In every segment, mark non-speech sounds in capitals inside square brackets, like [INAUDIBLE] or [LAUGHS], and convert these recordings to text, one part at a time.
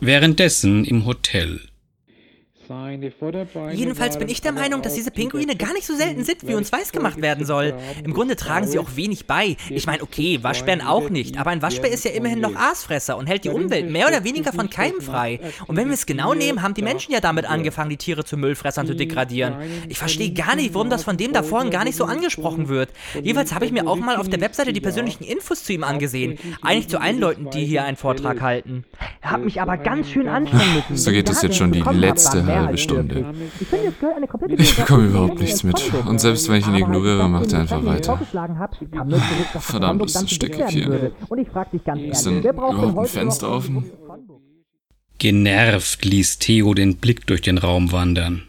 Währenddessen im Hotel. Jedenfalls bin ich der Meinung, dass diese Pinguine gar nicht so selten sind, wie uns weiß gemacht werden soll. Im Grunde tragen sie auch wenig bei. Ich meine, okay, Waschbären auch nicht, aber ein Waschbär ist ja immerhin noch Aasfresser und hält die Umwelt mehr oder weniger von Keimen frei. Und wenn wir es genau nehmen, haben die Menschen ja damit angefangen, die Tiere zu Müllfressern zu degradieren. Ich verstehe gar nicht, warum das von dem da vorhin gar nicht so angesprochen wird. Jedenfalls habe ich mir auch mal auf der Webseite die persönlichen Infos zu ihm angesehen. Eigentlich zu allen Leuten, die hier einen Vortrag halten. Er hat mich aber ganz schön anstrengen müssen. So geht es jetzt schon die letzte halbe Stunde. Ich bekomme überhaupt nichts mit. Und selbst wenn ich ihn ignoriere, macht er einfach weiter. Verdammt, ist das Stück hier. Ist denn überhaupt ein Fenster offen? Genervt ließ Theo den Blick durch den Raum wandern.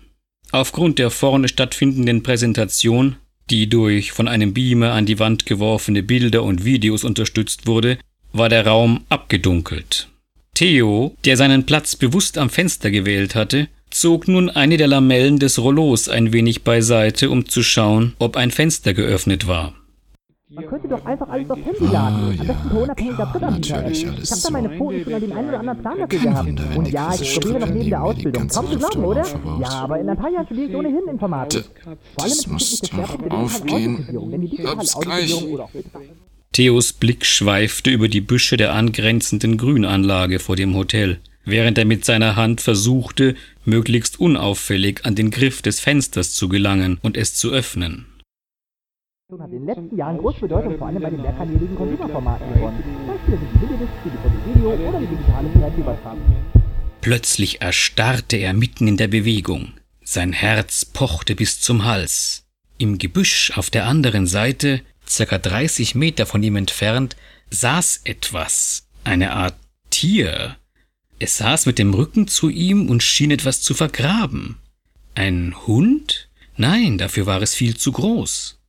Aufgrund der vorne stattfindenden Präsentation, die durch von einem Beamer an die Wand geworfene Bilder und Videos unterstützt wurde, war der Raum abgedunkelt. Theo, der seinen Platz bewusst am Fenster gewählt hatte, zog nun eine der Lamellen des Rollos ein wenig beiseite, um zu schauen, ob ein Fenster geöffnet war. Man könnte doch einfach alles aufs Handy laden. Oh, Am besten per unabhängiger Drittanbieter. Ich habe da meine Fotos schon an dem einen oder anderen Plan dafür gehabt. Wunder, Und ja, ich studiere noch neben der Ausbildung. Kaum zu glauben, oder? Ja, aber in ein paar Jahren studiere ich ohnehin Informatik. Vor allem das muss doch aufgehen. Hab's gleich. Theos Blick schweifte über die Büsche der angrenzenden Grünanlage vor dem Hotel, während er mit seiner Hand versuchte, möglichst unauffällig an den Griff des Fensters zu gelangen und es zu öffnen hat in den letzten Jahren große Bedeutung vor allem bei den mehrkanäligen Computerformaten gewonnen. Beispiele sind die Videodisc, die DVD-Video oder die digitale Fernsehübertragung. Plötzlich erstarrte er mitten in der Bewegung. Sein Herz pochte bis zum Hals. Im Gebüsch auf der anderen Seite, circa 30 Meter von ihm entfernt, saß etwas, eine Art Tier. Es saß mit dem Rücken zu ihm und schien etwas zu vergraben. Ein Hund? Nein, dafür war es viel zu groß.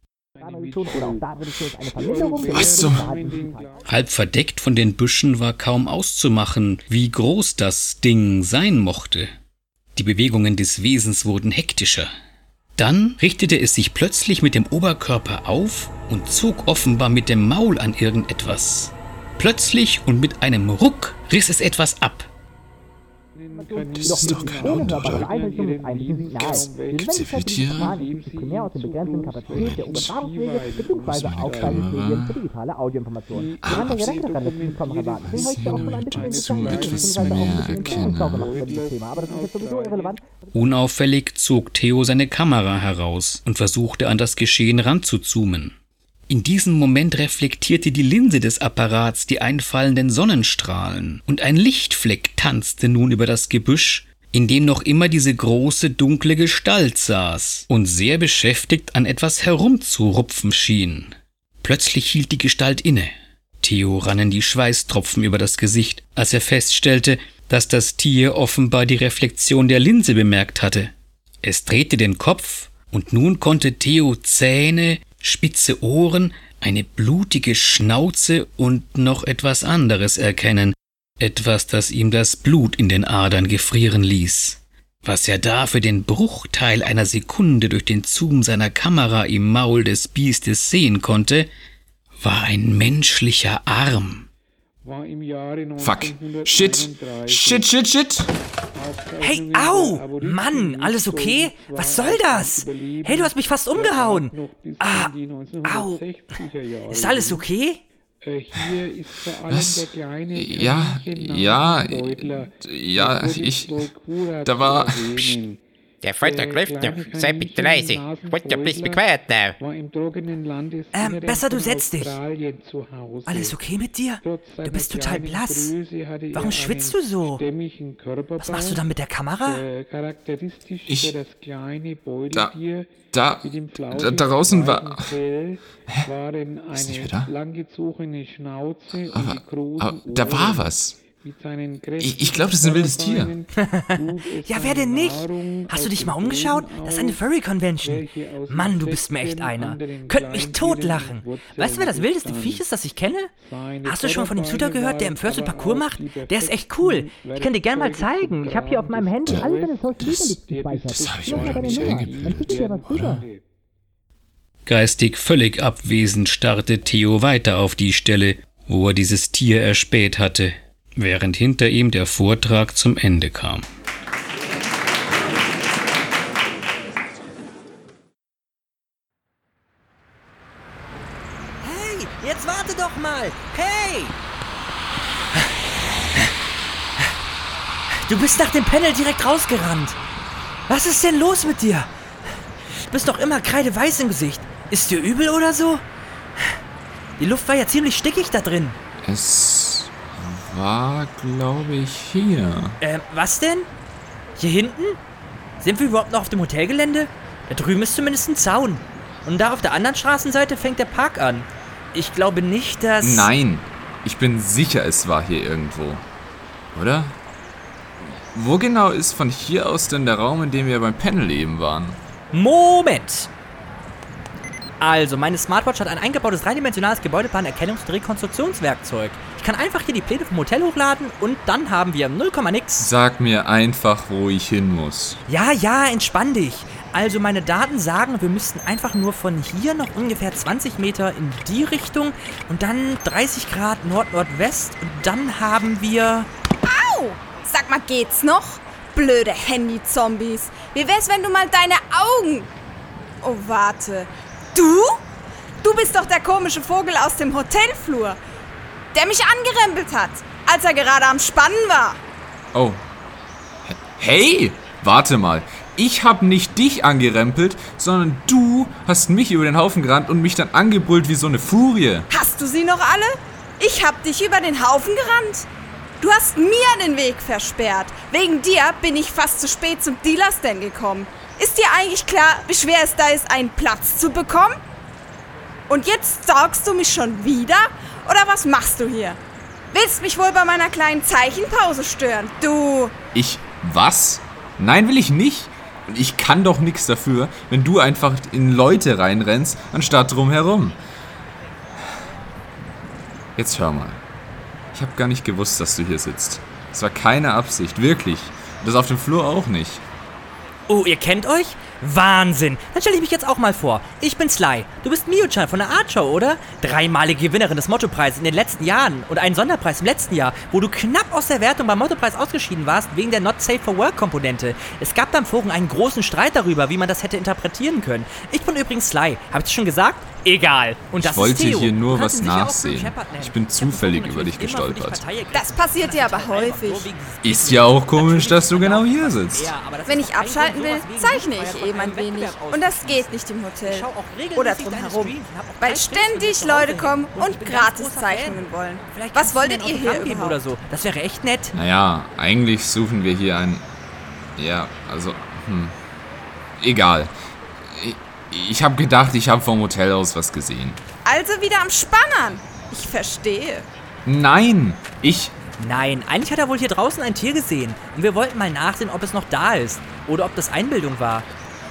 Was zum? Halb verdeckt von den Büschen war kaum auszumachen, wie groß das Ding sein mochte. Die Bewegungen des Wesens wurden hektischer. Dann richtete es sich plötzlich mit dem Oberkörper auf und zog offenbar mit dem Maul an irgendetwas. Plötzlich und mit einem Ruck riss es etwas ab. Das ist doch kein Hund, oder? Gibt's hier viele Tiere? Was meine Kamera? Ah, sie dazu etwas mehr erkennen. Unauffällig zog Theo seine Kamera heraus und versuchte an das Geschehen ranzuzoomen. In diesem Moment reflektierte die Linse des Apparats die einfallenden Sonnenstrahlen, und ein Lichtfleck tanzte nun über das Gebüsch, in dem noch immer diese große dunkle Gestalt saß und sehr beschäftigt an etwas herumzurupfen schien. Plötzlich hielt die Gestalt inne. Theo rannen die Schweißtropfen über das Gesicht, als er feststellte, dass das Tier offenbar die Reflexion der Linse bemerkt hatte. Es drehte den Kopf, und nun konnte Theo Zähne, spitze Ohren, eine blutige Schnauze und noch etwas anderes erkennen, etwas, das ihm das Blut in den Adern gefrieren ließ. Was er da für den Bruchteil einer Sekunde durch den Zoom seiner Kamera im Maul des Biestes sehen konnte, war ein menschlicher Arm. Fuck. Shit. Shit, shit, shit. Hey, au! Mann, alles okay? Was soll das? Hey, du hast mich fast umgehauen. Ah, au. Ist alles okay? Was? Ja, ja, ja, ich. Da war. Psst. Der Foltergriff, sei bitte leise. Would you please be quiet now? Ähm, besser du setzt dich. Alles okay mit dir? Du bist total blass. Warum schwitzt du so? Was machst du dann mit der Kamera? Ich... Da... Da... Da, da draußen war... Hä? Ist nicht wieder da? Aber, aber da war was. Ich, ich glaube, das ist ein wildes Tier. [LAUGHS] ja, wer denn nicht? Hast du dich mal umgeschaut? Das ist eine Furry Convention. Mann, du bist mir echt einer. Könnt mich totlachen. Weißt du, wer das wildeste Viech ist, das ich kenne? Hast du schon von dem Shooter gehört, der im First Parcours macht? Der ist echt cool. Ich kann dir gerne mal zeigen. Ich habe hier auf meinem Handy alle deine Social Media gespeichert. Das habe ich mir noch nicht eingebildet. Geistig völlig abwesend starrte Theo weiter auf die Stelle, wo er dieses Tier erspäht hatte. Während hinter ihm der Vortrag zum Ende kam. Hey, jetzt warte doch mal. Hey! Du bist nach dem Panel direkt rausgerannt. Was ist denn los mit dir? Du bist doch immer kreideweiß im Gesicht. Ist dir übel oder so? Die Luft war ja ziemlich stickig da drin. Es war, glaube ich, hier. Ähm, was denn? Hier hinten? Sind wir überhaupt noch auf dem Hotelgelände? Da drüben ist zumindest ein Zaun. Und da auf der anderen Straßenseite fängt der Park an. Ich glaube nicht, dass. Nein, ich bin sicher, es war hier irgendwo. Oder? Wo genau ist von hier aus denn der Raum, in dem wir beim Panel eben waren? Moment! Also, meine Smartwatch hat ein eingebautes dreidimensionales Gebäudeplan-Erkennungs- und Rekonstruktionswerkzeug. Ich kann einfach hier die Pläne vom Hotel hochladen und dann haben wir 0, nix. Sag mir einfach, wo ich hin muss. Ja, ja, entspann dich. Also meine Daten sagen, wir müssten einfach nur von hier noch ungefähr 20 Meter in die Richtung und dann 30 Grad Nord-Nordwest und dann haben wir... Au! Sag mal, geht's noch? Blöde Handy-Zombies. Wie wär's, wenn du mal deine Augen... Oh, warte. Du? Du bist doch der komische Vogel aus dem Hotelflur, der mich angerempelt hat, als er gerade am Spannen war. Oh. Hey, warte mal. Ich hab nicht dich angerempelt, sondern du hast mich über den Haufen gerannt und mich dann angebrüllt wie so eine Furie. Hast du sie noch alle? Ich hab dich über den Haufen gerannt. Du hast mir den Weg versperrt. Wegen dir bin ich fast zu spät zum Dealer-Stand gekommen. Ist dir eigentlich klar, wie schwer es da ist, einen Platz zu bekommen? Und jetzt stalkst du mich schon wieder? Oder was machst du hier? Willst mich wohl bei meiner kleinen Zeichenpause stören? Du. Ich. Was? Nein, will ich nicht. Und ich kann doch nichts dafür, wenn du einfach in Leute reinrennst, anstatt drumherum. Jetzt hör mal. Ich habe gar nicht gewusst, dass du hier sitzt. Es war keine Absicht, wirklich. Und das auf dem Flur auch nicht. Oh, ihr kennt euch? Wahnsinn! Dann stelle ich mich jetzt auch mal vor. Ich bin Sly. Du bist Mio-chan von der Art Show, oder? Dreimalige Gewinnerin des Mottopreises in den letzten Jahren und einen Sonderpreis im letzten Jahr, wo du knapp aus der Wertung beim Mottopreis ausgeschieden warst wegen der Not Safe for Work Komponente. Es gab da im Forum einen großen Streit darüber, wie man das hätte interpretieren können. Ich bin übrigens Sly. Hab ich schon gesagt? Egal. Und das ich wollte ist Theo. hier nur was nachsehen. Ich bin zufällig über dich gestolpert. Das passiert dir aber häufig. Ist ja auch komisch, dass du genau hier sitzt. Wenn ich abschalten will, zeichne ich eben ein wenig. Und das geht nicht im Hotel. Oder drumherum. Weil ständig Leute kommen Und gratis Zeichnungen Fan. wollen. Was wolltet ihr hier oder überhaupt? so. Das wäre echt nett. Naja, eigentlich suchen wir hier ein. Ja, also. Hm. Egal. Ich, habe gedacht, ich habe vom Hotel aus was gesehen. Also wieder am Spannern. Ich verstehe. Nein! Ich. Nein, eigentlich hat er wohl hier draußen ein Tier gesehen. Und wir wollten mal nachsehen, ob es noch da ist. Oder ob das Einbildung war.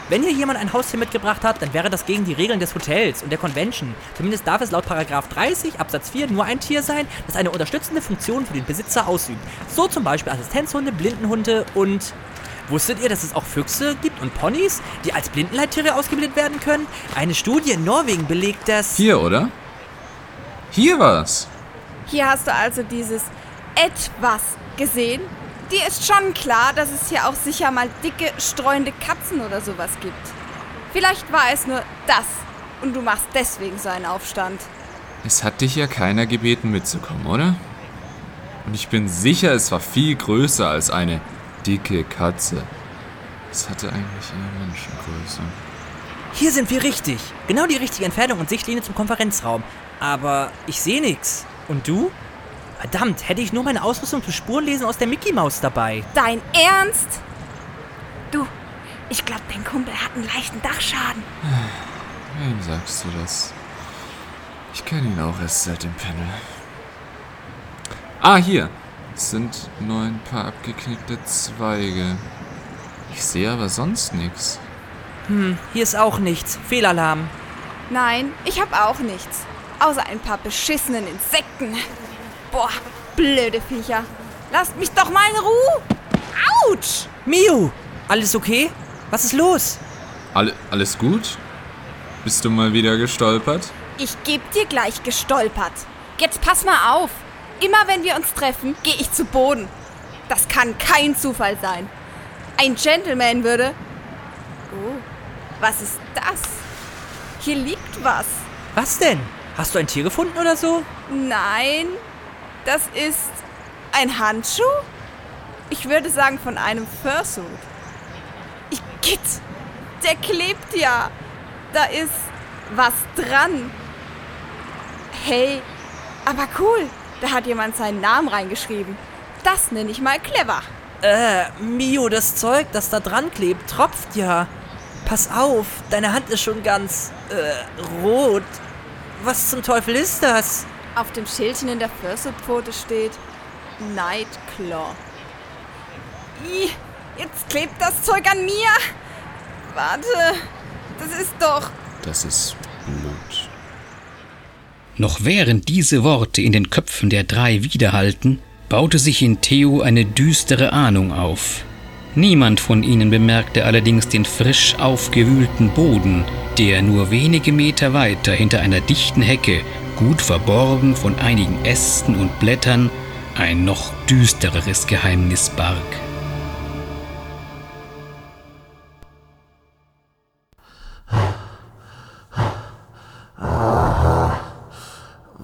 Wenn hier jemand ein Haustier mitgebracht hat, dann wäre das gegen die Regeln des Hotels und der Convention. Zumindest darf es laut Paragraph 30 Absatz 4 nur ein Tier sein, das eine unterstützende Funktion für den Besitzer ausübt. So zum Beispiel Assistenzhunde, Blindenhunde und... Wusstet ihr, dass es auch Füchse gibt und Ponys, die als Blindenleittiere ausgebildet werden können? Eine Studie in Norwegen belegt, dass... Hier, oder? Hier war's. Hier hast du also dieses etwas gesehen. Dir ist schon klar, dass es hier auch sicher mal dicke, streunende Katzen oder sowas gibt. Vielleicht war es nur das und du machst deswegen so einen Aufstand. Es hat dich ja keiner gebeten mitzukommen, oder? Und ich bin sicher, es war viel größer als eine dicke Katze. Es hatte eigentlich eher Menschengröße. Hier sind wir richtig. Genau die richtige Entfernung und Sichtlinie zum Konferenzraum. Aber ich sehe nichts. Und du? Verdammt, hätte ich nur meine Ausrüstung zum Spurenlesen aus der Mickey Maus dabei. Dein Ernst? Du, ich glaube, dein Kumpel hat einen leichten Dachschaden. Wem sagst du das? Ich kenne ihn auch erst seit dem Panel. Ah, hier. Es sind nur ein paar abgeknickte Zweige. Ich sehe aber sonst nichts. Hier ist auch nichts. Fehlalarm. Nein, ich habe auch nichts. Außer ein paar beschissenen Insekten. Boah, blöde Viecher. Lasst mich doch mal in Ruhe. Autsch! Miu, alles okay? Was ist los? Alle, alles gut? Bist du mal wieder gestolpert? Ich geb dir gleich gestolpert. Jetzt pass mal auf. Immer wenn wir uns treffen, gehe ich zu Boden. Das kann kein Zufall sein. Ein Gentleman würde... Oh, was ist das? Hier liegt was. Was denn? Hast du ein Tier gefunden oder so? Nein, das ist ein Handschuh? Ich würde sagen von einem Fursuit. Ich Git, der klebt ja. Da ist was dran. Hey, aber cool. Da hat jemand seinen Namen reingeschrieben. Das nenne ich mal clever. Äh, Mio, das Zeug, das da dran klebt, tropft ja. Pass auf, deine Hand ist schon ganz, äh, rot. Was zum Teufel ist das? Auf dem Schildchen in der Fursuit-Pfote steht Nightclaw. Ih, jetzt klebt das Zeug an mir. Warte, das ist doch... Das ist. Noch während diese Worte in den Köpfen der drei widerhallten, baute sich in Theo eine düstere Ahnung auf. Niemand von ihnen bemerkte allerdings den frisch aufgewühlten Boden, der nur wenige Meter weiter hinter einer dichten Hecke, gut verborgen von einigen Ästen und Blättern, ein noch düstereres Geheimnis barg.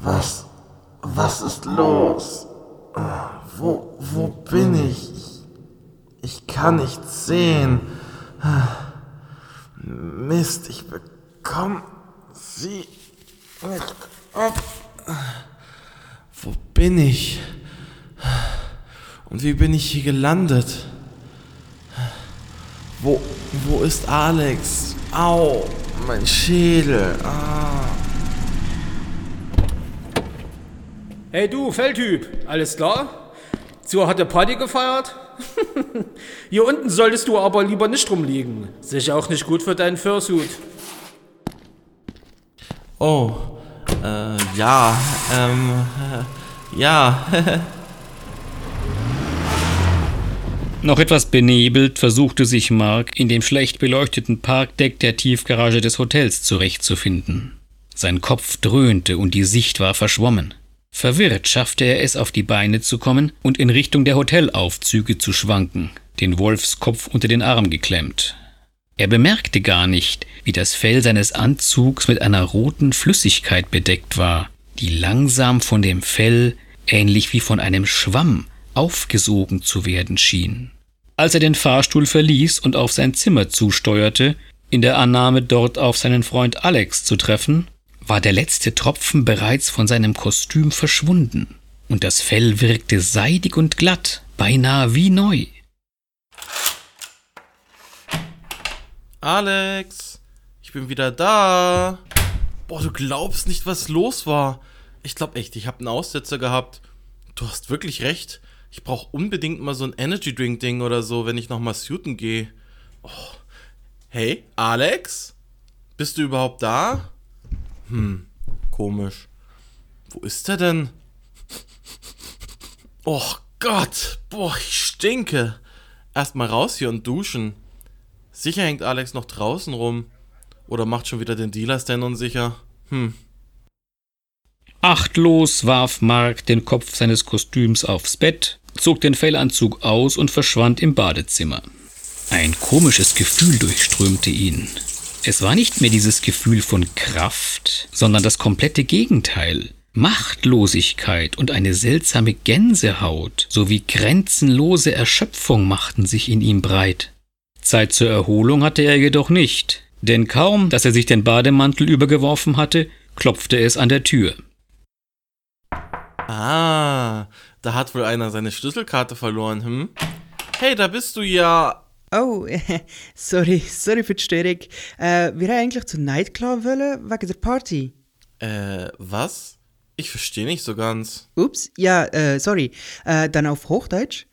Was, was ist los? Wo, wo bin ich? Ich kann nichts sehen. Mist, ich bekomme sie nicht ab. Wo bin ich? Und wie bin ich hier gelandet? Wo, wo ist Alex? Au, mein Schädel. Ah. Hey du, Feldtyp, alles klar? So hat der Party gefeiert? [LAUGHS] Hier unten solltest du aber lieber nicht rumliegen. Sicher auch nicht gut für deinen Fursuit. Oh, äh, ja, ähm, äh, [LAUGHS] ja. [LAUGHS] Noch etwas benebelt versuchte sich Mark in dem schlecht beleuchteten Parkdeck der Tiefgarage des Hotels zurechtzufinden. Sein Kopf dröhnte und die Sicht war verschwommen. Verwirrt schaffte er es, auf die Beine zu kommen und in Richtung der Hotelaufzüge zu schwanken, den Wolfskopf unter den Arm geklemmt. Er bemerkte gar nicht, wie das Fell seines Anzugs mit einer roten Flüssigkeit bedeckt war, die langsam von dem Fell, ähnlich wie von einem Schwamm, aufgesogen zu werden schien. Als er den Fahrstuhl verließ und auf sein Zimmer zusteuerte, in der Annahme, dort auf seinen Freund Alex zu treffen, war der letzte Tropfen bereits von seinem Kostüm verschwunden, und das Fell wirkte seidig und glatt, beinahe wie neu. Alex, ich bin wieder da. Boah, du glaubst nicht, was los war. Ich glaub echt, ich hab einen Aussetzer gehabt. Du hast wirklich recht. Ich brauch unbedingt mal so ein Energy Drink Ding oder so, wenn ich nochmal suiten gehe. Oh. Hey, Alex? Bist du überhaupt da? Hm, komisch. Wo ist er denn? Oh Gott, boah, ich stinke. Erstmal raus hier und duschen. Sicher hängt Alex noch draußen rum. Oder macht schon wieder den Dealer-Stand unsicher. Hm. Achtlos warf Mark den Kopf seines Kostüms aufs Bett, zog den Fellanzug aus und verschwand im Badezimmer. Ein komisches Gefühl durchströmte ihn. Es war nicht mehr dieses Gefühl von Kraft, sondern das komplette Gegenteil. Machtlosigkeit und eine seltsame Gänsehaut sowie grenzenlose Erschöpfung machten sich in ihm breit. Zeit zur Erholung hatte er jedoch nicht, denn kaum, dass er sich den Bademantel übergeworfen hatte, klopfte es an der Tür. Ah, da hat wohl einer seine Schlüsselkarte verloren, hm? Hey, da bist du ja. Oh, [LAUGHS] sorry, sorry für die Störung. Äh, wir haben eigentlich zu Nightclub wollen, wegen der Party. Äh, was? Ich verstehe nicht so ganz. Ups, ja, äh, sorry. Äh, dann auf Hochdeutsch.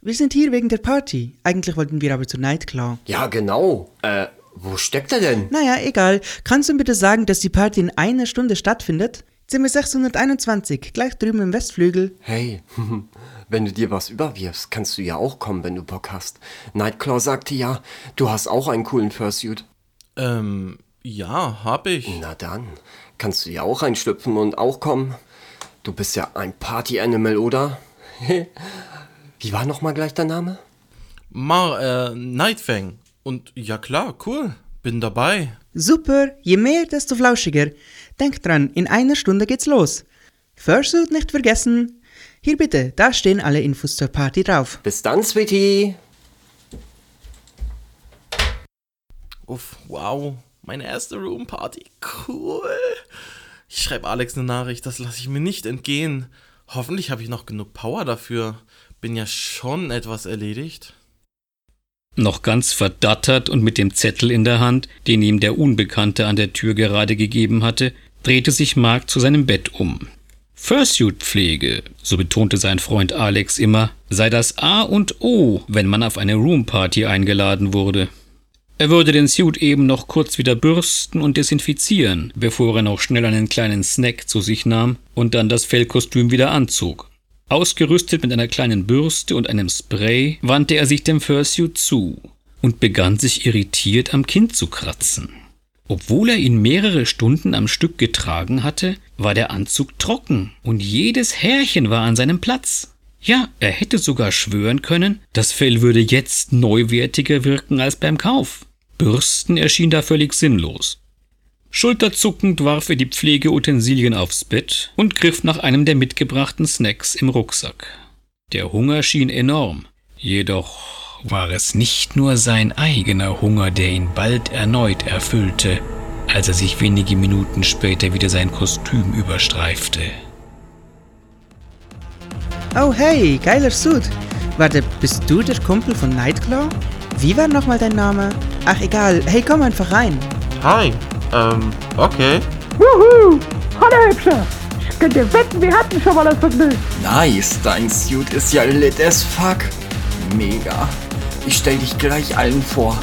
Wir sind hier wegen der Party. Eigentlich wollten wir aber zu Nightclub. Ja, genau. Äh, wo steckt er denn? Naja, egal. Kannst du mir bitte sagen, dass die Party in einer Stunde stattfindet? Zimmer 621, gleich drüben im Westflügel. Hey, [LAUGHS] wenn du dir was überwirfst, kannst du ja auch kommen, wenn du Bock hast. Nightclaw sagte ja, du hast auch einen coolen Fursuit. Ähm, ja, hab ich. Na dann, kannst du ja auch reinschlüpfen und auch kommen. Du bist ja ein Party-Animal, oder? [LAUGHS] Wie war nochmal gleich dein Name? Mar, äh, Nightfang. Und ja klar, cool. Bin dabei. Super, je mehr, desto flauschiger. Denk dran, in einer Stunde geht's los. Fursuit nicht vergessen. Hier bitte, da stehen alle Infos zur Party drauf. Bis dann, Sweetie. Uff, wow. Meine erste Roomparty. Cool. Ich schreibe Alex eine Nachricht, das lasse ich mir nicht entgehen. Hoffentlich habe ich noch genug Power dafür. Bin ja schon etwas erledigt. Noch ganz verdattert und mit dem Zettel in der Hand, den ihm der Unbekannte an der Tür gerade gegeben hatte, drehte sich Mark zu seinem Bett um. Fursuit-Pflege, so betonte sein Freund Alex immer, sei das A und O, wenn man auf eine Roomparty eingeladen wurde. Er würde den Suit eben noch kurz wieder bürsten und desinfizieren, bevor er noch schnell einen kleinen Snack zu sich nahm und dann das Fellkostüm wieder anzog. Ausgerüstet mit einer kleinen Bürste und einem Spray wandte er sich dem Fursuit zu und begann sich irritiert am Kinn zu kratzen. Obwohl er ihn mehrere Stunden am Stück getragen hatte, war der Anzug trocken und jedes Härchen war an seinem Platz. Ja, er hätte sogar schwören können, das Fell würde jetzt neuwertiger wirken als beim Kauf. Bürsten erschien da völlig sinnlos. Schulterzuckend warf er die Pflegeutensilien aufs Bett und griff nach einem der mitgebrachten Snacks im Rucksack. Der Hunger schien enorm, jedoch war es nicht nur sein eigener Hunger, der ihn bald erneut erfüllte, als er sich wenige Minuten später wieder sein Kostüm überstreifte. Oh hey, geiler Suit. Warte, bist du der Kumpel von Nightclaw? Wie war nochmal dein Name? Ach egal, hey komm einfach rein. Hi, ähm, okay. Wuhu! Hallo Hübsche! Ich könnte wetten, wir hatten schon mal das Vergnügen. Nice, dein Suit ist ja lit as fuck. Mega. Ich stell dich gleich allen vor.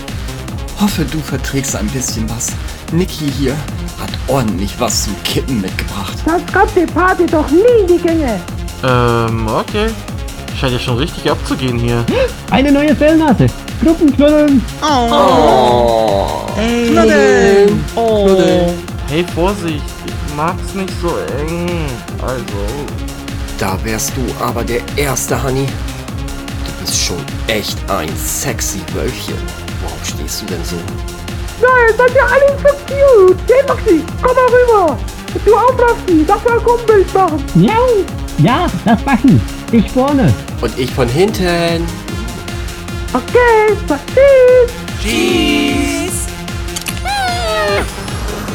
Hoffe, du verträgst ein bisschen was. Niki hier hat ordentlich was zum Kippen mitgebracht. Das kommt die Party doch nie in die Gänge. Ähm, okay. Scheint ja schon richtig abzugehen hier. Eine neue Fellnase. Gruppenknuddeln. Oh. Hey. Knuddeln. Oh. Hey, Vorsicht. Ich mag's nicht so eng. Also. Da wärst du aber der Erste, Honey. Du bist schon echt ein sexy Wölkchen. Warum stehst du denn so? Nein, seid ihr alle so cute. Hey Maxi, komm mal rüber. Du auch, Maxi. Darf mal ein Gruppenbild machen. Ja, ja, das machen. Ich vorne. Und ich von hinten. Okay, tschüss. Tschüss.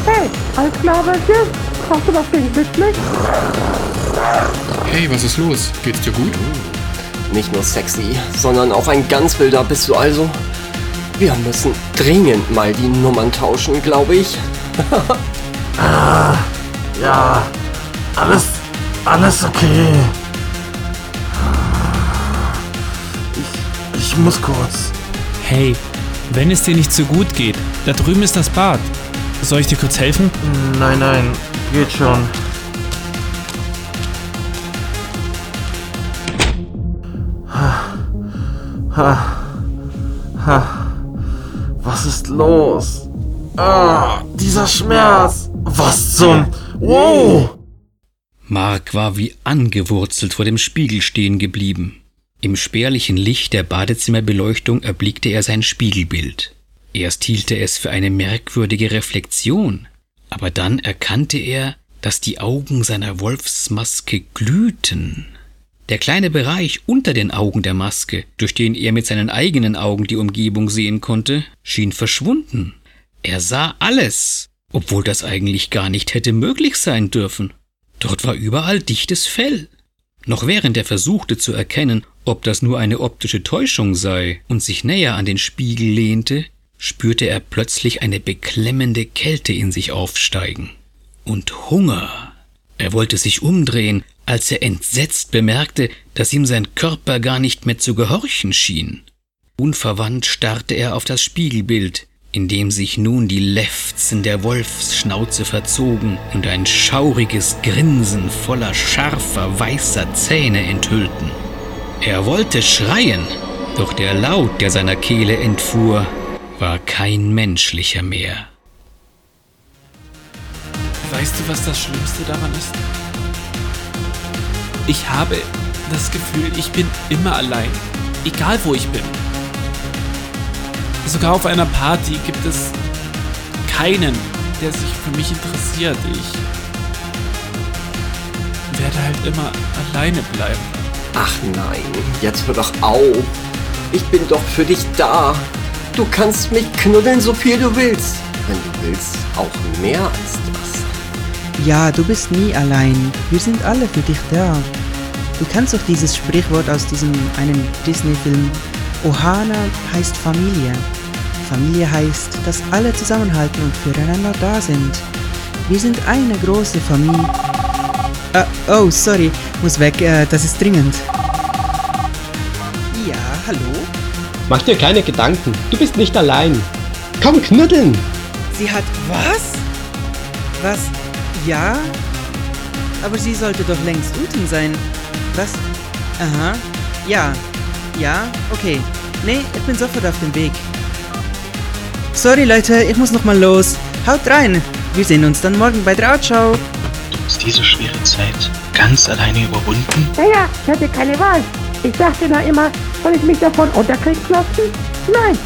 Hey, alles klar, Wölkchen? Hast du was gegen Blitzlicht? Hey, was ist los? Geht's dir gut? Nicht nur sexy, sondern auch ein ganz wilder bist du also. Wir müssen dringend mal die Nummern tauschen, glaube ich. [LAUGHS] Ah, ja. Alles. Alles okay. Ich. Ich muss kurz. Hey, wenn es dir nicht so gut geht, da drüben ist das Bad. Soll ich dir kurz helfen? Nein, nein. Geht schon. Ha. Ha. Was ist los? Ah, dieser Schmerz. Was zum... Wow! Mark war wie angewurzelt vor dem Spiegel stehen geblieben. Im spärlichen Licht der Badezimmerbeleuchtung erblickte er sein Spiegelbild. Erst hielt er es für eine merkwürdige Reflexion, aber dann erkannte er, dass die Augen seiner Wolfsmaske glühten. Der kleine Bereich unter den Augen der Maske, durch den er mit seinen eigenen Augen die Umgebung sehen konnte, schien verschwunden. Er sah alles, obwohl das eigentlich gar nicht hätte möglich sein dürfen. Dort war überall dichtes Fell. Noch während er versuchte zu erkennen, ob das nur eine optische Täuschung sei und sich näher an den Spiegel lehnte, spürte er plötzlich eine beklemmende Kälte in sich aufsteigen. Und Hunger. Er wollte sich umdrehen, als er entsetzt bemerkte, dass ihm sein Körper gar nicht mehr zu gehorchen schien. Unverwandt starrte er auf das Spiegelbild, in dem sich nun die Lefzen der Wolfsschnauze verzogen und ein schauriges Grinsen voller scharfer, weißer Zähne enthüllten. Er wollte schreien, doch der Laut, der seiner Kehle entfuhr, war kein menschlicher mehr. Weißt du, was das Schlimmste daran ist? Ich habe das Gefühl, ich bin immer allein. Egal wo ich bin. Sogar auf einer Party gibt es keinen, der sich für mich interessiert. Ich werde halt immer alleine bleiben. Ach nein, jetzt hör doch auf. Ich bin doch für dich da. Du kannst mich knuddeln, so viel du willst. Wenn du willst, auch mehr als das. Ja, du bist nie allein. Wir sind alle für dich da. Du kennst doch dieses Sprichwort aus diesem einen Disney-Film. Ohana heißt Familie. Familie heißt, dass alle zusammenhalten und füreinander da sind. Wir sind eine große Familie. Uh, oh, sorry, muss weg, uh, das ist dringend. Ja, hallo? Mach dir keine Gedanken, du bist nicht allein. Komm, knuddeln! Sie hat was? Was? Ja? Aber sie sollte doch längst unten sein. Was? Aha. Ja. Ja, okay. Nee, ich bin sofort auf dem Weg. Sorry Leute, ich muss noch mal los. Haut rein. Wir sehen uns dann morgen bei der Outschau. Du hast diese schwere Zeit ganz alleine überwunden? Naja, ich hatte keine Wahl. Ich dachte da immer, soll ich mich davon unterkriegen lassen? Nein,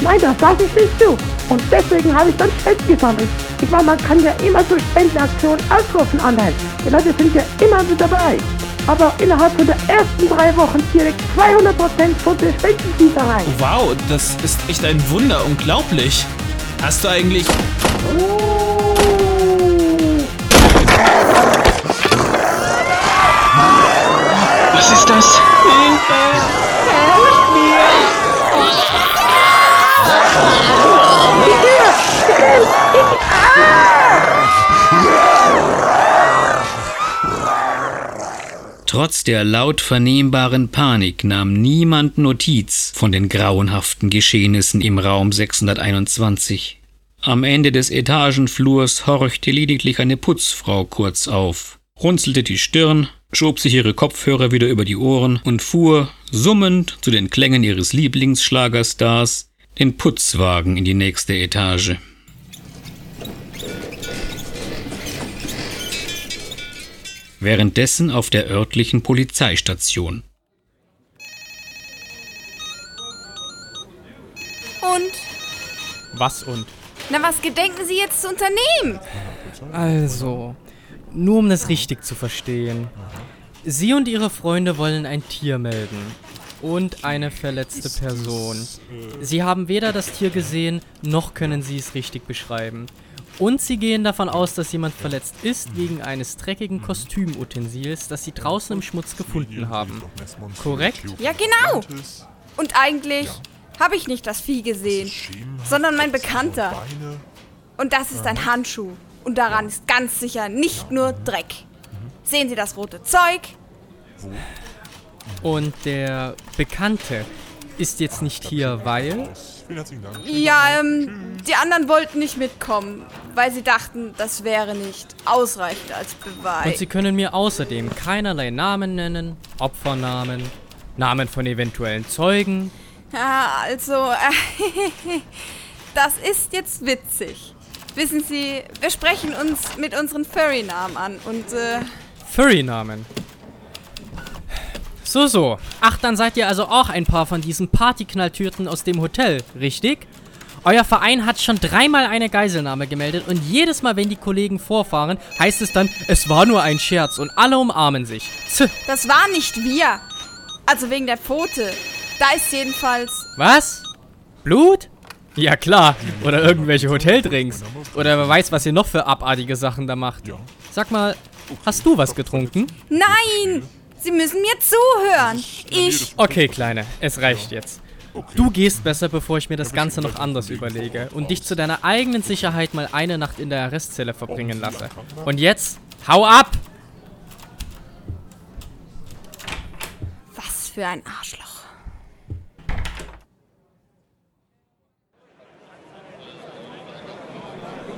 nein, das lasse ich nicht zu. Und deswegen habe ich dann gesammelt. Ich meine, man kann ja immer so Spendenaktionen ausrufen online. Die Leute sind ja immer mit dabei. Aber innerhalb von der ersten drei Wochen direkt 200% von der Spendengießerei. Wow, das ist echt ein Wunder, unglaublich. Hast du eigentlich... Was Trotz der laut vernehmbaren Panik nahm niemand Notiz von den grauenhaften Geschehnissen im Raum 621. Am Ende des Etagenflurs horchte lediglich eine Putzfrau kurz auf, runzelte die Stirn, schob sich ihre Kopfhörer wieder über die Ohren und fuhr, summend zu den Klängen ihres Lieblingsschlagerstars, den Putzwagen in die nächste Etage. Währenddessen auf der örtlichen Polizeistation. Und? Was und? Na, was gedenken Sie jetzt zu unternehmen? Also, nur um das richtig zu verstehen. Sie und Ihre Freunde wollen ein Tier melden. Und eine verletzte Person. Sie haben weder das Tier gesehen, noch können Sie es richtig beschreiben. Und sie gehen davon aus, dass jemand verletzt ist wegen eines dreckigen Kostümutensils, das sie draußen im Schmutz gefunden haben. Korrekt? Ja, genau. Und eigentlich habe ich nicht das Vieh gesehen, sondern mein Bekannter. Und das ist ein Handschuh. Und daran ist ganz sicher nicht nur Dreck. Sehen Sie das rote Zeug? Und der Bekannte ist jetzt nicht hier, weil... Ja, ähm, die anderen wollten nicht mitkommen, weil sie dachten, das wäre nicht ausreichend als Beweis. Und Sie können mir außerdem keinerlei Namen nennen, Opfernamen, Namen von eventuellen Zeugen. Ja, also, äh, [LAUGHS] das ist jetzt witzig. Wissen Sie, wir sprechen uns mit unseren Furry-Namen an und, äh... Furry-Namen? So, so. Ach, dann seid ihr also auch ein paar von diesen Partyknalltürten aus dem Hotel, richtig? Euer Verein hat schon dreimal eine Geiselnahme gemeldet und jedes Mal, wenn die Kollegen vorfahren, heißt es dann, es war nur ein Scherz und alle umarmen sich. Zh. Das waren nicht wir. Also wegen der Pfote. Da ist jedenfalls... Was? Blut? Ja klar. Oder irgendwelche Hoteldrinks. Oder wer weiß, was ihr noch für abartige Sachen da macht. Sag mal, hast du was getrunken? Nein! Sie müssen mir zuhören. Ich... Okay, Kleine, es reicht jetzt. Du gehst besser, bevor ich mir das Ganze noch anders überlege und dich zu deiner eigenen Sicherheit mal eine Nacht in der Arrestzelle verbringen lasse. Und jetzt, hau ab! Was für ein Arschloch.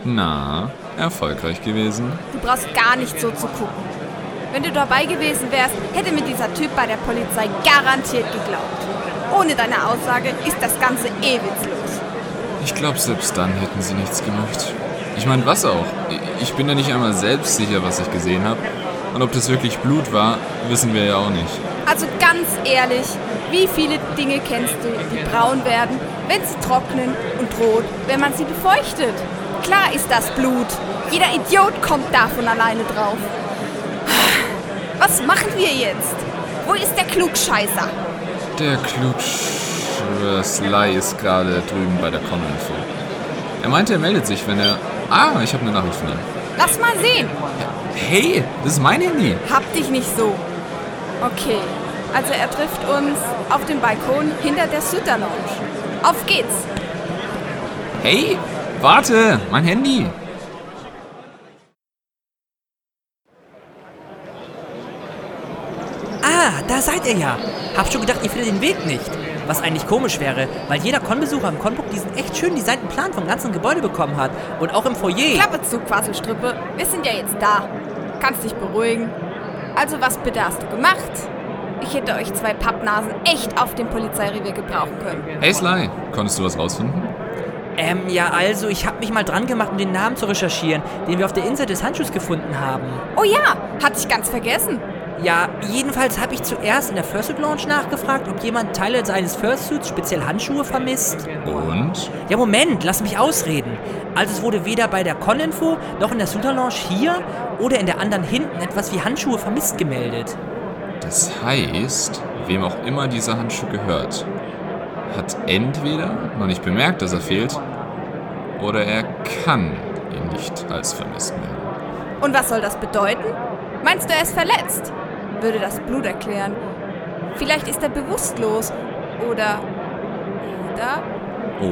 Na, erfolgreich gewesen? Du brauchst gar nicht so zu gucken. Wenn du dabei gewesen wärst, hätte mir dieser Typ bei der Polizei garantiert geglaubt. Ohne deine Aussage ist das Ganze eh witzlos. Ich glaube, selbst dann hätten sie nichts gemacht. Ich meine, was auch? Ich bin ja nicht einmal selbst sicher, was ich gesehen habe. Und ob das wirklich Blut war, wissen wir ja auch nicht. Also ganz ehrlich, wie viele Dinge kennst du, die braun werden, wenn sie trocknen und rot, wenn man sie befeuchtet? Klar ist das Blut. Jeder Idiot kommt da von alleine drauf. Was machen wir jetzt? Wo ist der Klugscheißer? Der Klugscheißer ist gerade drüben bei der Con-Info. Er meinte, er meldet sich, wenn er... Ah, ich habe eine Nachricht von ihm. Lass mal sehen. Hey, das ist mein Handy. Hab dich nicht so. Okay, also er trifft uns auf dem Balkon hinter der Sutter Lounge. Auf geht's. Hey, warte, mein Handy. Ah, da seid ihr ja. Hab schon gedacht, ihr findet den Weg nicht. Was eigentlich komisch wäre, weil jeder Con-Besucher im Conbook diesen echt schön designten Plan vom ganzen Gebäude bekommen hat. Und auch im Foyer. Klappe zu, Quasselstrippe. Wir sind ja jetzt da. Kannst dich beruhigen. Also, was bitte hast du gemacht? Ich hätte euch zwei Pappnasen echt auf dem Polizeirevier gebrauchen können. Hey Sly, konntest du was rausfinden? Ähm, ja, also, ich hab mich mal dran gemacht, um den Namen zu recherchieren, den wir auf der Insel des Handschuhs gefunden haben. Oh ja, hatte ich ganz vergessen. Ja, jedenfalls habe ich zuerst in der Fursuit Lounge nachgefragt, ob jemand Teile seines Fursuits, speziell Handschuhe, vermisst. Und? Ja, Moment, lass mich ausreden. Also es wurde weder bei der Con-Info noch in der Suiter Lounge hier oder in der anderen hinten etwas wie Handschuhe vermisst gemeldet. Das heißt, wem auch immer dieser Handschuh gehört, hat entweder noch nicht bemerkt, dass er fehlt, oder er kann ihn nicht als vermisst melden. Und was soll das bedeuten? Meinst du, er ist verletzt? Würde das Blut erklären. Vielleicht ist er bewusstlos. Oder. Oder?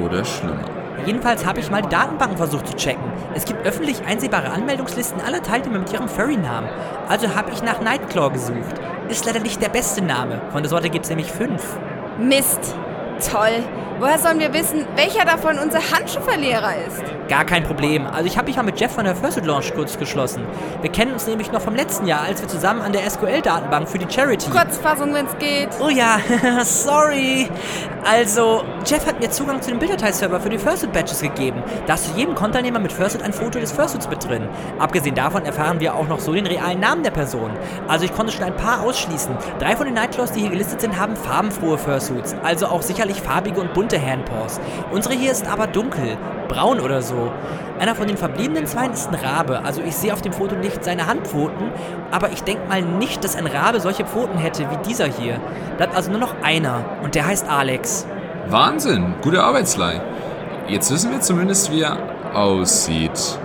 Oder schlimmer. Jedenfalls habe ich mal die Datenbanken versucht zu checken. Es gibt öffentlich einsehbare Anmeldungslisten aller Teilnehmer mit ihrem Furry-Namen. Also habe ich nach Nightclaw gesucht. Ist leider nicht der beste Name. Von der Sorte gibt es nämlich fünf. Mist. Toll. Woher sollen wir wissen, welcher davon unser Handschuhverlehrer ist? Gar kein Problem. Also ich habe mich mal mit Jeff von der Fursuit Launch kurz geschlossen. Wir kennen uns nämlich noch vom letzten Jahr, als wir zusammen an der SQL-Datenbank für die Charity... Kurzfassung, wenn's geht. Oh ja, [LAUGHS] sorry. Also, Jeff hat mir Zugang zu dem Bilddateiserver für die Fursuit-Badges gegeben. Da ist zu jedem Konteilnehmer mit Fursuit ein Foto des Fursuits mit drin. Abgesehen davon erfahren wir auch noch so den realen Namen der Person. Also ich konnte schon ein paar ausschließen. Drei von den Nightclaws, die hier gelistet sind, haben farbenfrohe Fursuits. Also auch sicherlich farbige und bunte Handpaws. Unsere hier ist aber dunkel, braun oder so. Einer von den verbliebenen zwei ist ein Rabe. Also ich sehe auf dem Foto nicht seine Handpfoten, aber ich denke mal nicht, dass ein Rabe solche Pfoten hätte wie dieser hier. Bleibt also nur noch einer und der heißt Alex. Wahnsinn, gute Arbeitslei. Jetzt wissen wir zumindest, wie er aussieht.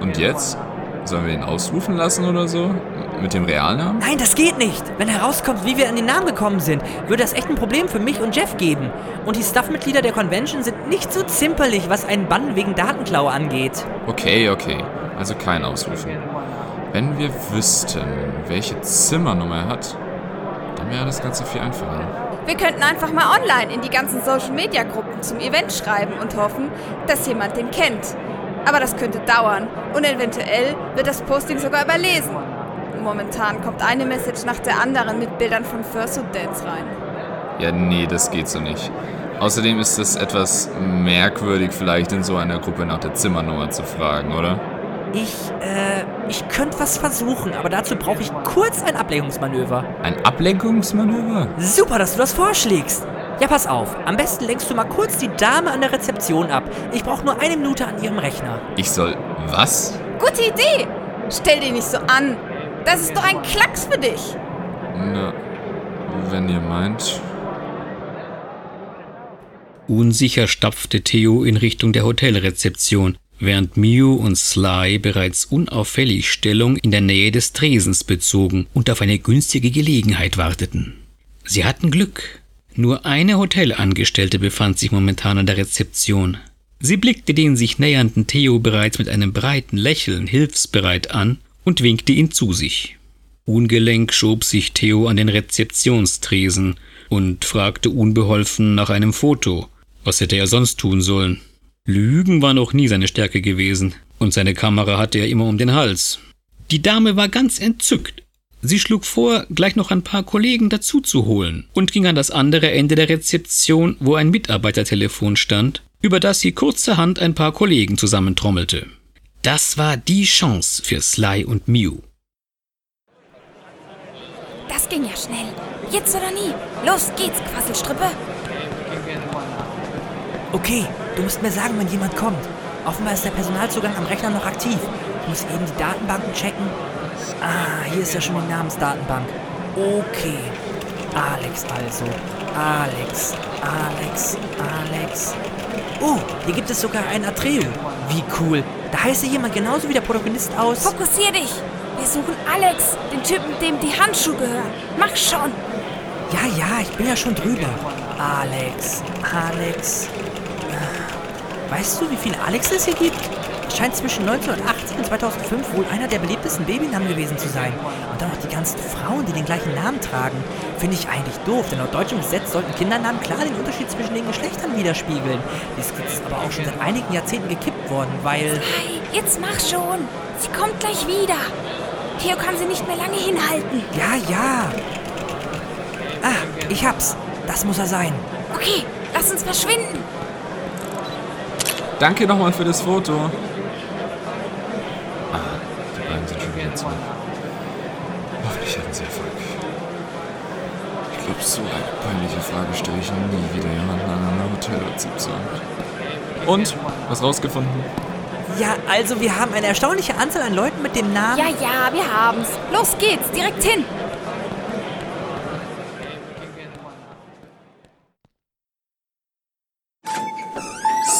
Und jetzt? Sollen wir ihn ausrufen lassen oder so? Mit dem Realnamen? Nein, das geht nicht. Wenn herauskommt, wie wir an den Namen gekommen sind, würde das echt ein Problem für mich und Jeff geben. Und die Staff-Mitglieder der Convention sind nicht so zimperlich, was einen Bann wegen Datenklau angeht. Okay, okay. Also kein Ausrufen. Wenn wir wüssten, welche Zimmernummer er hat, dann wäre das Ganze viel einfacher. Wir könnten einfach mal online in die ganzen Social-Media-Gruppen zum Event schreiben und hoffen, dass jemand den kennt. Aber das könnte dauern und eventuell wird das Posting sogar überlesen. Momentan kommt eine Message nach der anderen mit Bildern von Fursuit Dance rein. Ja, nee, das geht so nicht. Außerdem ist es etwas merkwürdig, vielleicht in so einer Gruppe nach der Zimmernummer zu fragen, oder? Ich, äh, ich könnte was versuchen, aber dazu brauche ich kurz ein Ablenkungsmanöver. Ein Ablenkungsmanöver? Super, dass du das vorschlägst. Ja, pass auf. Am besten lenkst du mal kurz die Dame an der Rezeption ab. Ich brauche nur eine Minute an ihrem Rechner. Ich soll was? Gute Idee. Stell dich nicht so an. Das ist doch ein Klacks für dich. Na, wenn ihr meint. Unsicher stapfte Theo in Richtung der Hotelrezeption, während Mew und Sly bereits unauffällig Stellung in der Nähe des Tresens bezogen und auf eine günstige Gelegenheit warteten. Sie hatten Glück. Nur eine Hotelangestellte befand sich momentan an der Rezeption. Sie blickte den sich nähernden Theo bereits mit einem breiten Lächeln hilfsbereit an und winkte ihn zu sich. Ungelenk schob sich Theo an den Rezeptionstresen und fragte unbeholfen nach einem Foto. Was hätte er sonst tun sollen? Lügen war noch nie seine Stärke gewesen, und seine Kamera hatte er immer um den Hals. Die Dame war ganz entzückt. Sie schlug vor, gleich noch ein paar Kollegen dazu zu holen und ging an das andere Ende der Rezeption, wo ein Mitarbeitertelefon stand, über das sie kurzerhand ein paar Kollegen zusammentrommelte. Das war die Chance für Sly und Mew. Das ging ja schnell. Jetzt oder nie. Los geht's, Quasselstrippe. Okay, du musst mir sagen, wenn jemand kommt. Offenbar ist der Personalzugang am Rechner noch aktiv. Ich muss eben die Datenbanken checken. Ah, hier ist ja schon die Namensdatenbank. Okay. Alex also. Alex, Alex, Alex. Oh, hier gibt es sogar ein Atreo. Wie cool. Da heißt jemand genauso wie der Protagonist aus. Fokussier dich. Wir suchen Alex, den Typen, dem die Handschuhe gehören. Mach schon. Ja, ja, ich bin ja schon drüber. Alex, Alex. Weißt du, wie viele Alex es hier gibt? Es scheint zwischen 1980 und 2005 wohl einer der beliebtesten Babynamen gewesen zu sein. Und dann noch die ganzen Frauen, die den gleichen Namen tragen. Finde ich eigentlich doof, denn laut deutschem Gesetz sollten Kindernamen klar den Unterschied zwischen den Geschlechtern widerspiegeln. Dies ist aber auch schon seit einigen Jahrzehnten gekippt worden, weil... Hey, jetzt mach schon! Sie kommt gleich wieder! Theo kann sie nicht mehr lange hinhalten. Ja, ja. Ah, ich hab's. Das muss er sein. Okay, lass uns verschwinden. Danke nochmal für das Foto. Ah, die beiden zurück. Hoffentlich hatten sie Erfolg. Ich glaube, so eine peinliche Frage stelle ich nie wieder jemanden an einer Hotelrezeption. Und? Was rausgefunden? Ja, also wir haben eine erstaunliche Anzahl an Leuten mit dem Namen... Ja, ja, wir haben's. Los geht's, direkt hin.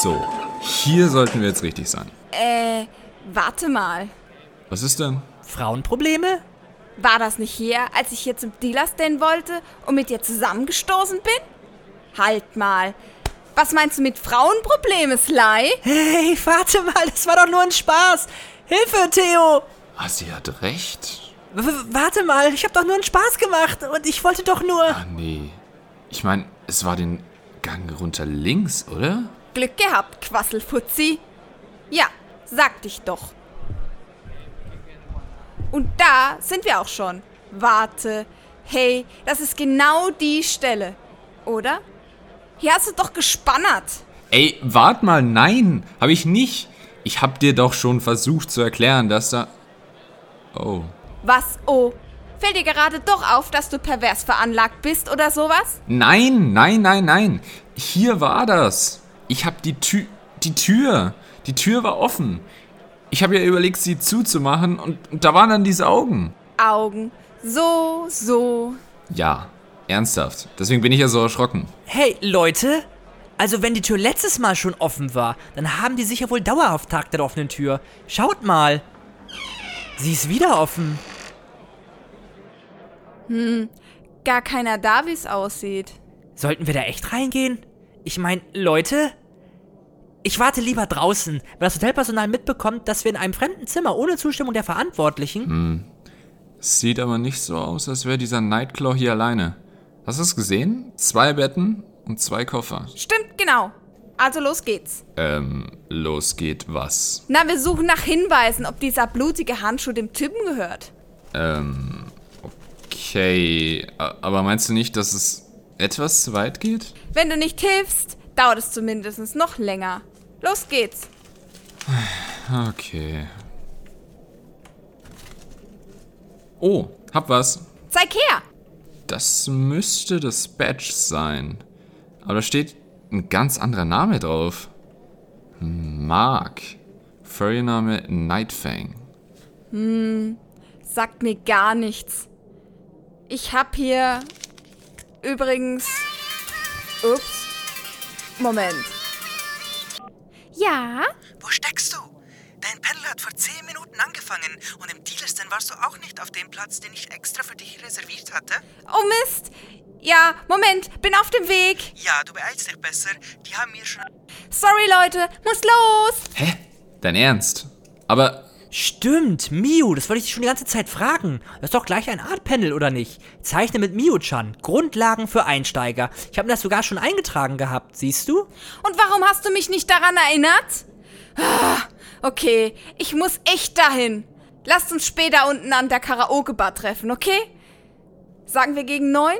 So, hier sollten wir jetzt richtig sein. Äh, warte mal. Was ist denn? Frauenprobleme? War das nicht hier, als ich hier zum Dealer-Stand wollte und mit dir zusammengestoßen bin? Halt mal. Was meinst du mit Frauenprobleme, Sly? Hey, warte mal, das war doch nur ein Spaß. Hilfe, Theo! Ah, sie hat recht. W warte mal, ich hab doch nur einen Spaß gemacht und ich wollte doch nur... Ah, nee. Ich meine, es war den Gang runter links, oder? Glück gehabt, Quasselfutzi. Ja, sagte ich doch. Und da sind wir auch schon. Warte. Hey, das ist genau die Stelle. Oder? Hier hast du doch gespannert. Ey, wart mal, nein, hab ich nicht. Ich hab dir doch schon versucht zu erklären, dass da... Oh. Was, oh? Fällt dir gerade doch auf, dass du pervers veranlagt bist oder sowas? Nein, nein, nein, nein. Hier war das. Ich hab die Tür... Die Tür. Die Tür war offen. Ich habe ja überlegt, sie zuzumachen und da waren dann diese Augen. Augen. So, so. Ja, ernsthaft. Deswegen bin ich ja so erschrocken. Hey, Leute. Also wenn die Tür letztes Mal schon offen war, dann haben die sicher wohl dauerhaft Tag der offenen Tür. Schaut mal. Sie ist wieder offen. Hm, gar keiner da, wie es aussieht. Sollten wir da echt reingehen? Ich meine, Leute, ich warte lieber draußen, wenn das Hotelpersonal mitbekommt, dass wir in einem fremden Zimmer ohne Zustimmung der Verantwortlichen. Hm. Sieht aber nicht so aus, als wäre dieser Nightclaw hier alleine. Hast du es gesehen? Zwei Betten und zwei Koffer. Stimmt, genau. Also los geht's. Ähm, los geht was? Na, wir suchen nach Hinweisen, ob dieser blutige Handschuh dem Typen gehört. Ähm, okay. Aber meinst du nicht, dass es etwas zu weit geht? Wenn du nicht hilfst, dauert es zumindest noch länger. Los geht's. Okay. Oh, hab was. Zeig her! Das müsste das Badge sein. Aber da steht ein ganz anderer Name drauf. Mark. Furry-Name Nightfang. Hm, sagt mir gar nichts. Ich hab hier übrigens. Ups. Moment. Ja? Wo steckst du? Dein Panel hat vor zehn Minuten angefangen und im Dealerstand warst du auch nicht auf dem Platz, den ich extra für dich reserviert hatte. Oh Mist! Ja, Moment, bin auf dem Weg. Ja, du beeilst dich besser. Die haben mir schon. Sorry, Leute, muss los! Hä? Dein Ernst? Aber. Stimmt, Miu, das wollte ich dich schon die ganze Zeit fragen. Das ist doch gleich ein Art-Panel, oder nicht? Zeichne mit Miu-chan. Grundlagen für Einsteiger. Ich habe das sogar schon eingetragen gehabt, siehst du? Und warum hast du mich nicht daran erinnert? Ah, okay, ich muss echt dahin. Lasst uns später unten an der Karaoke-Bar treffen, okay? Sagen wir gegen neun?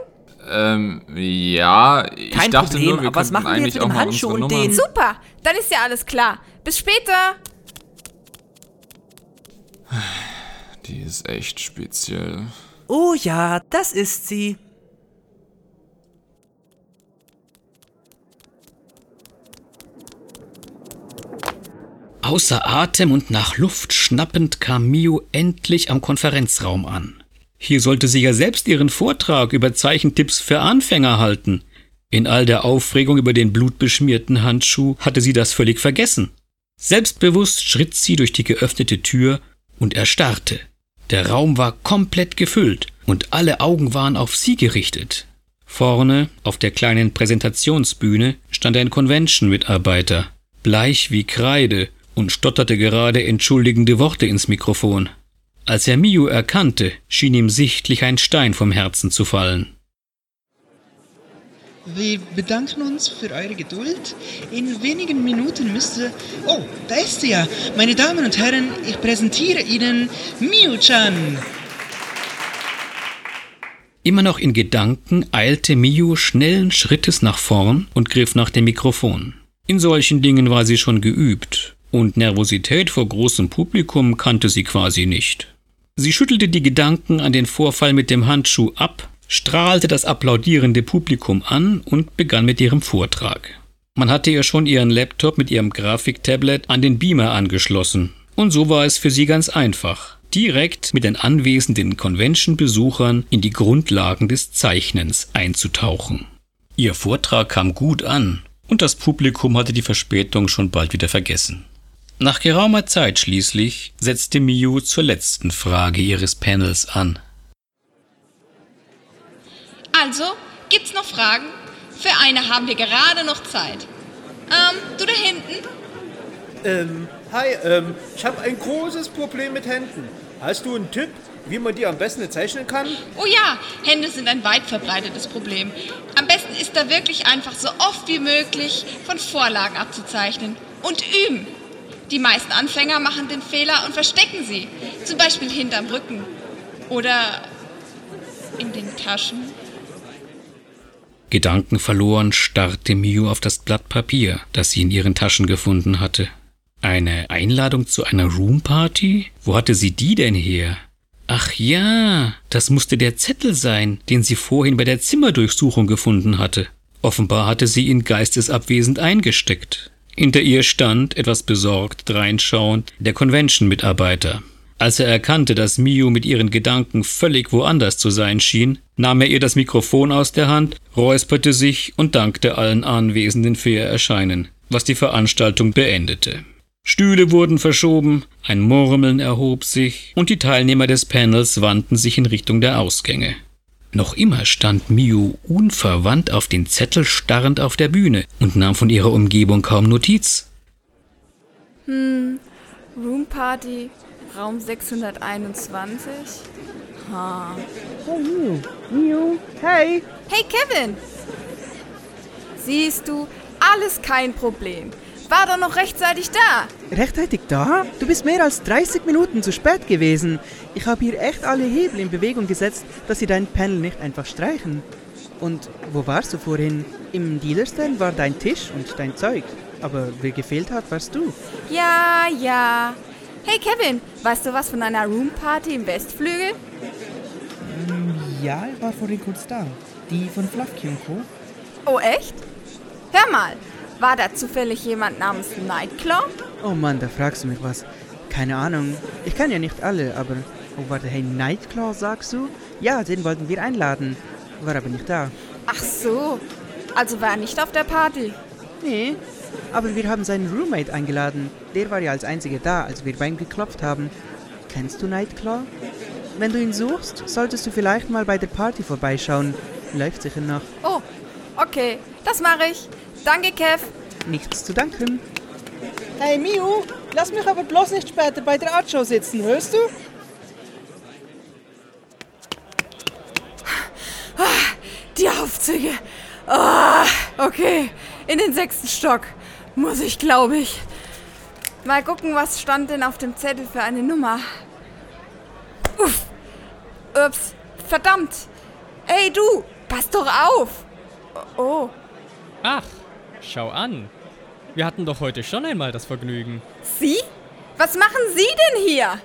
Ähm, ja, ich Kein dachte Problem, nur, wir aber was machen wir jetzt mit dem Handschuh und den- Super, dann ist ja alles klar. Bis später. Die ist echt speziell. Oh ja, das ist sie. Außer Atem und nach Luft schnappend kam Mio endlich am Konferenzraum an. Hier sollte sie ja selbst ihren Vortrag über Zeichentipps für Anfänger halten. In all der Aufregung über den blutbeschmierten Handschuh hatte sie das völlig vergessen. Selbstbewusst schritt sie durch die geöffnete Tür und erstarrte. Der Raum war komplett gefüllt und alle Augen waren auf sie gerichtet. Vorne, auf der kleinen Präsentationsbühne, stand ein Convention-Mitarbeiter, bleich wie Kreide und stotterte gerade entschuldigende Worte ins Mikrofon. Als er Miu erkannte, schien ihm sichtlich ein Stein vom Herzen zu fallen. Wir bedanken uns für eure Geduld. In wenigen Minuten müsste... Oh, da ist sie ja. Meine Damen und Herren, ich präsentiere Ihnen Miu-chan. Immer noch in Gedanken eilte Miu schnellen Schrittes nach vorn und griff nach dem Mikrofon. In solchen Dingen war sie schon geübt, und Nervosität vor großem Publikum kannte sie quasi nicht. Sie schüttelte die Gedanken an den Vorfall mit dem Handschuh ab strahlte das applaudierende Publikum an und begann mit ihrem Vortrag. Man hatte ihr schon ihren Laptop mit ihrem Grafiktablet an den Beamer angeschlossen. Und so war es für sie ganz einfach, direkt mit den anwesenden Convention-Besuchern in die Grundlagen des Zeichnens einzutauchen. Ihr Vortrag kam gut an und das Publikum hatte die Verspätung schon bald wieder vergessen. Nach geraumer Zeit schließlich setzte Miyu zur letzten Frage ihres Panels an. Also, gibt's noch Fragen? Für eine haben wir gerade noch Zeit. Ähm, du da hinten? Ähm, hi, ähm, ich habe ein großes Problem mit Händen. Hast du einen Tipp, wie man die am besten zeichnen kann? Oh ja, Hände sind ein weit verbreitetes Problem. Am besten ist da wirklich einfach so oft wie möglich von Vorlagen abzuzeichnen. Und üben. Die meisten Anfänger machen den Fehler und verstecken sie. Zum Beispiel hinterm Rücken. Oder in den Taschen. Gedankenverloren starrte Miu auf das Blatt Papier, das sie in ihren Taschen gefunden hatte. Eine Einladung zu einer Roomparty? Wo hatte sie die denn her? Ach ja, das musste der Zettel sein, den sie vorhin bei der Zimmerdurchsuchung gefunden hatte. Offenbar hatte sie ihn geistesabwesend eingesteckt. Hinter ihr stand, etwas besorgt dreinschauend, der Convention-Mitarbeiter. Als er erkannte, dass Miu mit ihren Gedanken völlig woanders zu sein schien, nahm er ihr das Mikrofon aus der Hand, räusperte sich und dankte allen Anwesenden für ihr Erscheinen, was die Veranstaltung beendete. Stühle wurden verschoben, ein Murmeln erhob sich und die Teilnehmer des Panels wandten sich in Richtung der Ausgänge. Noch immer stand Miu unverwandt auf den Zettel starrend auf der Bühne und nahm von ihrer Umgebung kaum Notiz. Hm, Roomparty, Raum 621. Ha. Hey, Miu. Miu, hey. Hey, Kevin. Siehst du, alles kein Problem. War doch noch rechtzeitig da. Rechtzeitig da? Du bist mehr als 30 Minuten zu spät gewesen. Ich habe hier echt alle Hebel in Bewegung gesetzt, dass sie dein Panel nicht einfach streichen. Und wo warst du vorhin? Im Dealerstand war dein Tisch und dein Zeug. Aber wer gefehlt hat, warst du. Ja, ja. Hey Kevin, weißt du was von einer Roomparty im Westflügel? Ähm, ja, ich war vorhin kurz da. Die von Fluffy und Co. Oh, echt? Hör mal, war da zufällig jemand namens Nightclaw? Oh Mann, da fragst du mich was. Keine Ahnung. Ich kann ja nicht alle, aber... Oh, warte, hey, Nightclaw, sagst du? Ja, den wollten wir einladen. War aber nicht da. Ach so. Also war er nicht auf der Party? Nee, aber wir haben seinen Roommate eingeladen. Der war ja als einziger da, als wir bei ihm geklopft haben. Kennst du Nightclaw? Wenn du ihn suchst, solltest du vielleicht mal bei der Party vorbeischauen. Läuft sicher noch. Oh, okay. Das mache ich. Danke, Kev. Nichts zu danken. Hey Miu, lass mich aber bloß nicht später bei der Artshow sitzen, hörst du? Die Aufzüge. Ah, okay, in den sechsten Stock. Muss ich, glaube ich. Mal gucken, was stand denn auf dem Zettel für eine Nummer. Uff. Ups. Verdammt. Hey du, pass doch auf. Oh. Ach, schau an. Wir hatten doch heute schon einmal das Vergnügen. Sie? Was machen Sie denn hier?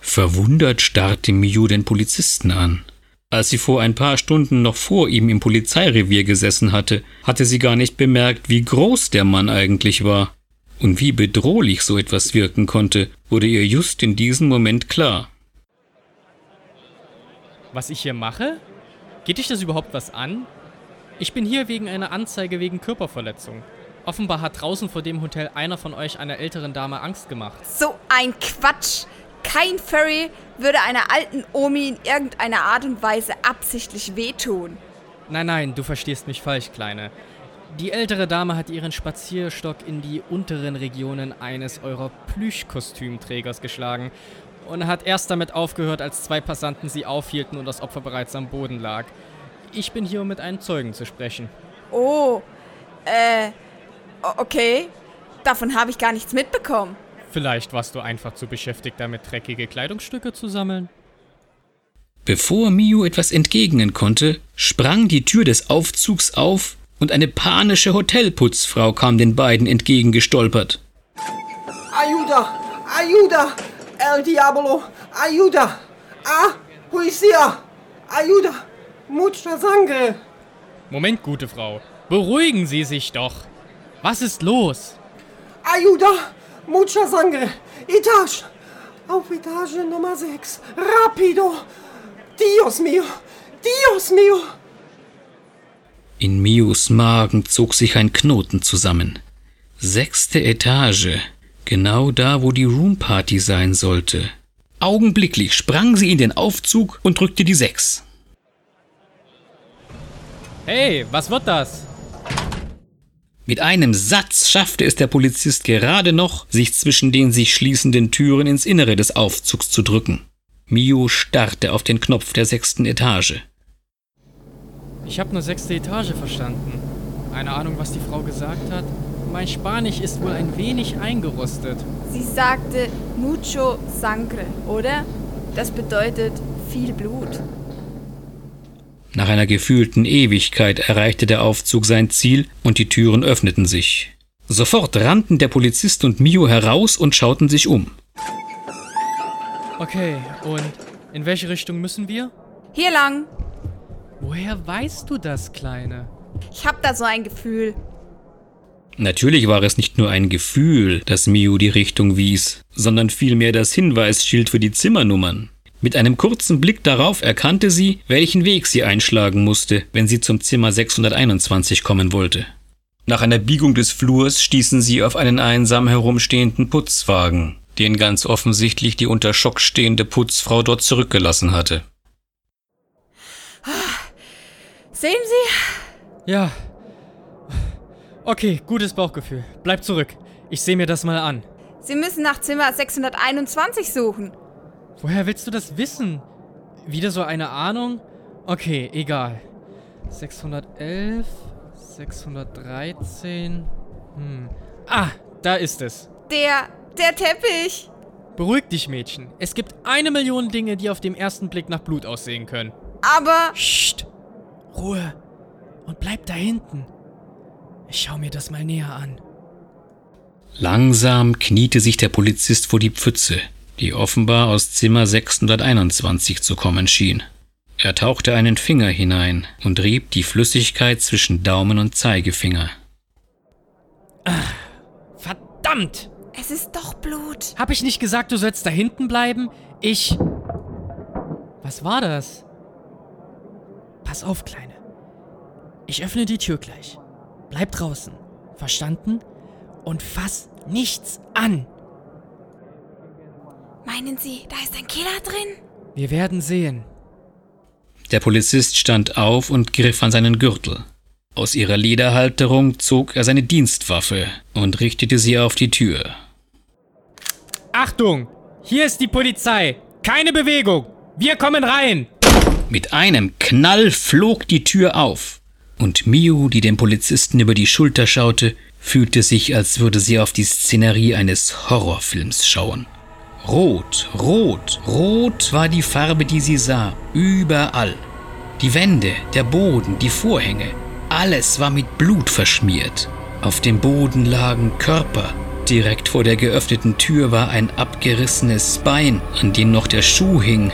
Verwundert starrte Miu den Polizisten an. Als sie vor ein paar Stunden noch vor ihm im Polizeirevier gesessen hatte, hatte sie gar nicht bemerkt, wie groß der Mann eigentlich war. Und wie bedrohlich so etwas wirken konnte, wurde ihr just in diesem Moment klar. Was ich hier mache? Geht dich das überhaupt was an? Ich bin hier wegen einer Anzeige wegen Körperverletzung. Offenbar hat draußen vor dem Hotel einer von euch einer älteren Dame Angst gemacht. So ein Quatsch! Kein Furry würde einer alten Omi in irgendeiner Art und Weise absichtlich wehtun. Nein, nein, du verstehst mich falsch, Kleine. Die ältere Dame hat ihren Spazierstock in die unteren Regionen eines eurer Plüschkostümträgers geschlagen und hat erst damit aufgehört, als zwei Passanten sie aufhielten und das Opfer bereits am Boden lag. Ich bin hier, um mit einem Zeugen zu sprechen. Oh, äh, okay. Davon habe ich gar nichts mitbekommen. Vielleicht warst du einfach zu beschäftigt damit, dreckige Kleidungsstücke zu sammeln. Bevor Miu etwas entgegnen konnte, sprang die Tür des Aufzugs auf und eine panische Hotelputzfrau kam den beiden entgegengestolpert. Ayuda! Ayuda! El Diablo! Ayuda! Ah! Poesia! Ayuda! Mucha sangre! Moment, gute Frau. Beruhigen Sie sich doch. Was ist los? Ayuda! Mucha sangre! Etage! Auf Etage Nummer 6! Rapido! Dios mio! Dios mio! In Mius Magen zog sich ein Knoten zusammen. Sechste Etage, genau da, wo die Roomparty sein sollte. Augenblicklich sprang sie in den Aufzug und drückte die Sechs. Hey, was wird das? Mit einem Satz schaffte es der Polizist gerade noch, sich zwischen den sich schließenden Türen ins Innere des Aufzugs zu drücken. Mio starrte auf den Knopf der sechsten Etage. Ich habe nur sechste Etage verstanden. Eine Ahnung, was die Frau gesagt hat? Mein Spanisch ist wohl ein wenig eingerostet. Sie sagte mucho sangre, oder? Das bedeutet viel Blut. Nach einer gefühlten Ewigkeit erreichte der Aufzug sein Ziel und die Türen öffneten sich. Sofort rannten der Polizist und Mio heraus und schauten sich um. Okay, und in welche Richtung müssen wir? Hier lang. Woher weißt du das, Kleine? Ich hab da so ein Gefühl. Natürlich war es nicht nur ein Gefühl, das Mio die Richtung wies, sondern vielmehr das Hinweisschild für die Zimmernummern. Mit einem kurzen Blick darauf erkannte sie, welchen Weg sie einschlagen musste, wenn sie zum Zimmer 621 kommen wollte. Nach einer Biegung des Flurs stießen sie auf einen einsam herumstehenden Putzwagen, den ganz offensichtlich die unter Schock stehende Putzfrau dort zurückgelassen hatte. Sehen Sie? Ja. Okay, gutes Bauchgefühl. Bleib zurück. Ich sehe mir das mal an. Sie müssen nach Zimmer 621 suchen. Woher willst du das wissen? Wieder so eine Ahnung? Okay, egal. 611, 613. Hm. Ah, da ist es. Der, der Teppich. Beruhig dich, Mädchen. Es gibt eine Million Dinge, die auf dem ersten Blick nach Blut aussehen können. Aber. Psst. Ruhe. Und bleib da hinten. Ich schau mir das mal näher an. Langsam kniete sich der Polizist vor die Pfütze, die offenbar aus Zimmer 621 zu kommen schien. Er tauchte einen Finger hinein und rieb die Flüssigkeit zwischen Daumen und Zeigefinger. Ah, verdammt! Es ist doch Blut. Hab ich nicht gesagt, du sollst da hinten bleiben? Ich. Was war das? Pass auf, Kleine. Ich öffne die Tür gleich. Bleib draußen. Verstanden? Und fass nichts an. Meinen Sie, da ist ein Killer drin? Wir werden sehen. Der Polizist stand auf und griff an seinen Gürtel. Aus ihrer Lederhalterung zog er seine Dienstwaffe und richtete sie auf die Tür. Achtung! Hier ist die Polizei! Keine Bewegung! Wir kommen rein! Mit einem Knall flog die Tür auf, und Miu, die dem Polizisten über die Schulter schaute, fühlte sich, als würde sie auf die Szenerie eines Horrorfilms schauen. Rot, rot, rot war die Farbe, die sie sah, überall. Die Wände, der Boden, die Vorhänge, alles war mit Blut verschmiert. Auf dem Boden lagen Körper, Direkt vor der geöffneten Tür war ein abgerissenes Bein, an dem noch der Schuh hing.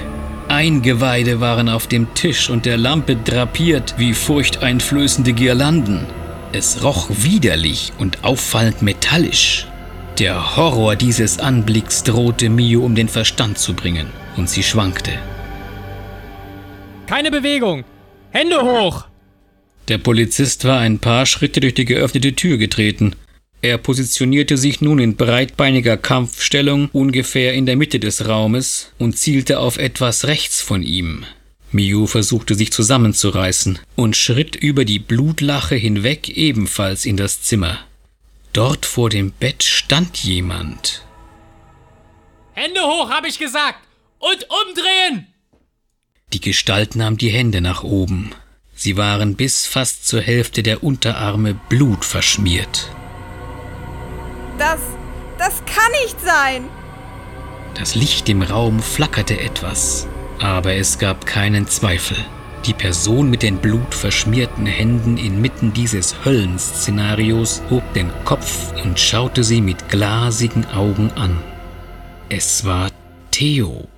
Eingeweide waren auf dem Tisch und der Lampe drapiert wie furchteinflößende Girlanden. Es roch widerlich und auffallend metallisch. Der Horror dieses Anblicks drohte Mio um den Verstand zu bringen, und sie schwankte. Keine Bewegung! Hände hoch! Der Polizist war ein paar Schritte durch die geöffnete Tür getreten. Er positionierte sich nun in breitbeiniger Kampfstellung ungefähr in der Mitte des Raumes und zielte auf etwas rechts von ihm. Miu versuchte sich zusammenzureißen und schritt über die Blutlache hinweg ebenfalls in das Zimmer. Dort vor dem Bett stand jemand. Hände hoch, habe ich gesagt! Und umdrehen! Die Gestalt nahm die Hände nach oben. Sie waren bis fast zur Hälfte der Unterarme blutverschmiert. Das, das kann nicht sein. Das Licht im Raum flackerte etwas, aber es gab keinen Zweifel. Die Person mit den blutverschmierten Händen inmitten dieses Höllenszenarios hob den Kopf und schaute sie mit glasigen Augen an. Es war Theo.